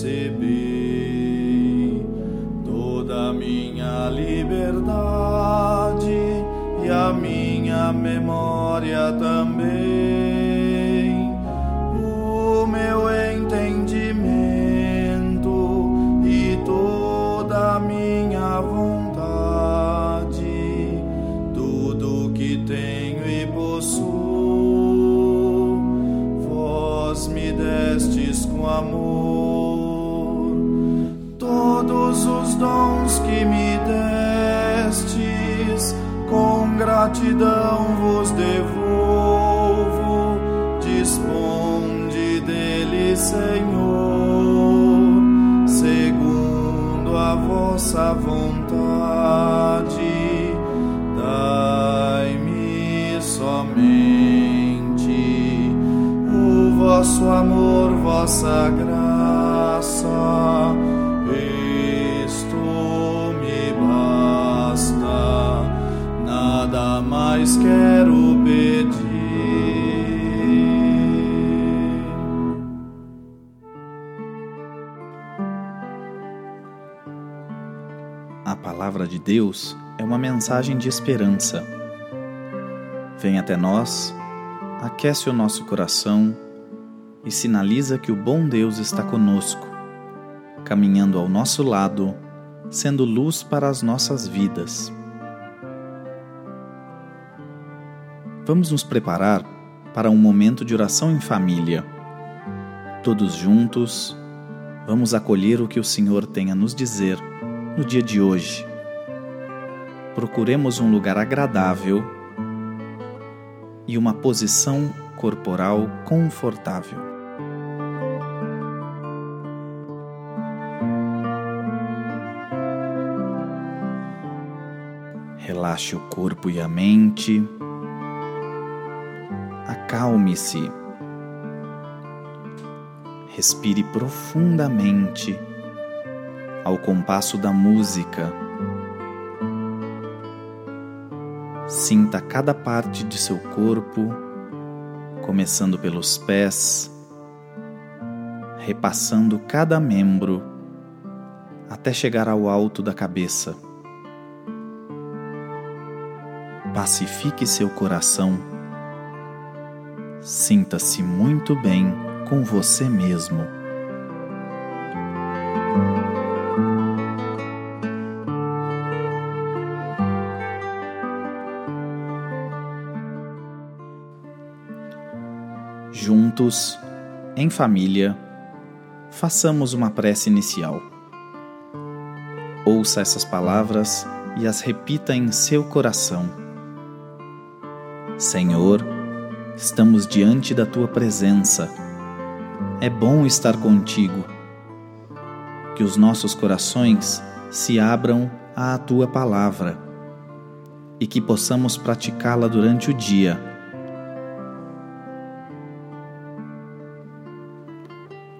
recebi toda a minha liberdade e a minha memória também, o meu entendimento e toda a minha vontade, tudo que tenho e possuo, vós me destes com amor. Me destes com gratidão vos devolvo, disponde dele, Senhor, segundo a vossa vontade, dai-me somente o vosso amor, vossa graça. Nada mais quero pedir. A palavra de Deus é uma mensagem de esperança. Vem até nós, aquece o nosso coração e sinaliza que o bom Deus está conosco, caminhando ao nosso lado, sendo luz para as nossas vidas. Vamos nos preparar para um momento de oração em família. Todos juntos, vamos acolher o que o Senhor tem a nos dizer no dia de hoje. Procuremos um lugar agradável e uma posição corporal confortável. Relaxe o corpo e a mente acalme-se. Respire profundamente ao compasso da música. Sinta cada parte de seu corpo, começando pelos pés, repassando cada membro até chegar ao alto da cabeça. Pacifique seu coração Sinta-se muito bem com você mesmo. Juntos, em família, façamos uma prece inicial. Ouça essas palavras e as repita em seu coração. Senhor, estamos diante da tua presença. É bom estar contigo. Que os nossos corações se abram à tua palavra e que possamos praticá-la durante o dia.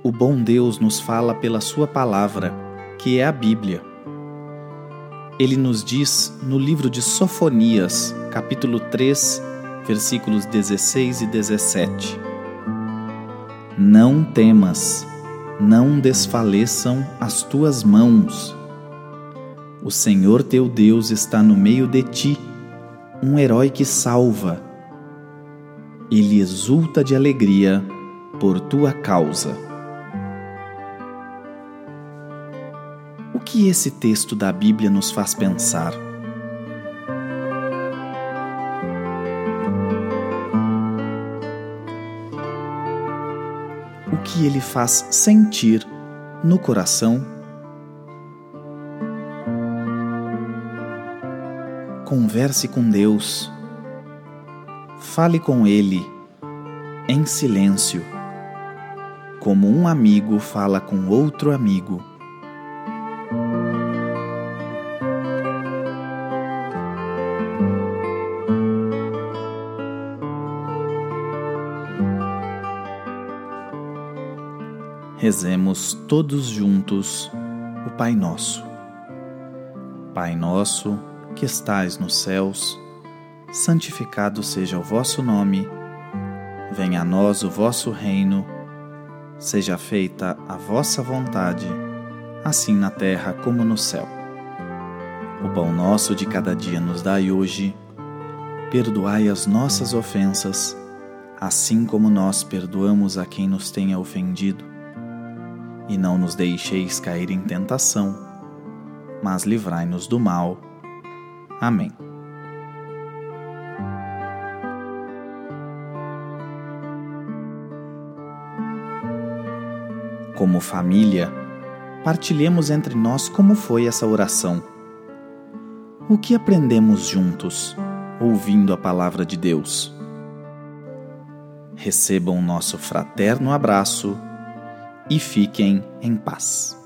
O bom Deus nos fala pela Sua palavra, que é a Bíblia. Ele nos diz no livro de Sofonias, capítulo 3, versículos 16 e 17. Não temas, não desfaleçam as tuas mãos. O Senhor teu Deus está no meio de ti, um herói que salva. Ele exulta de alegria por tua causa. O que esse texto da Bíblia nos faz pensar? Que ele faz sentir no coração. Converse com Deus. Fale com Ele em silêncio, como um amigo fala com outro amigo. Rezemos todos juntos o Pai Nosso. Pai nosso, que estais nos céus, santificado seja o vosso nome. Venha a nós o vosso reino. Seja feita a vossa vontade, assim na terra como no céu. O pão nosso de cada dia nos dai hoje. Perdoai as nossas ofensas, assim como nós perdoamos a quem nos tenha ofendido. E não nos deixeis cair em tentação, mas livrai-nos do mal. Amém. Como família, partilhemos entre nós como foi essa oração o que aprendemos juntos, ouvindo a palavra de Deus? Recebam nosso fraterno abraço e fiquem em paz.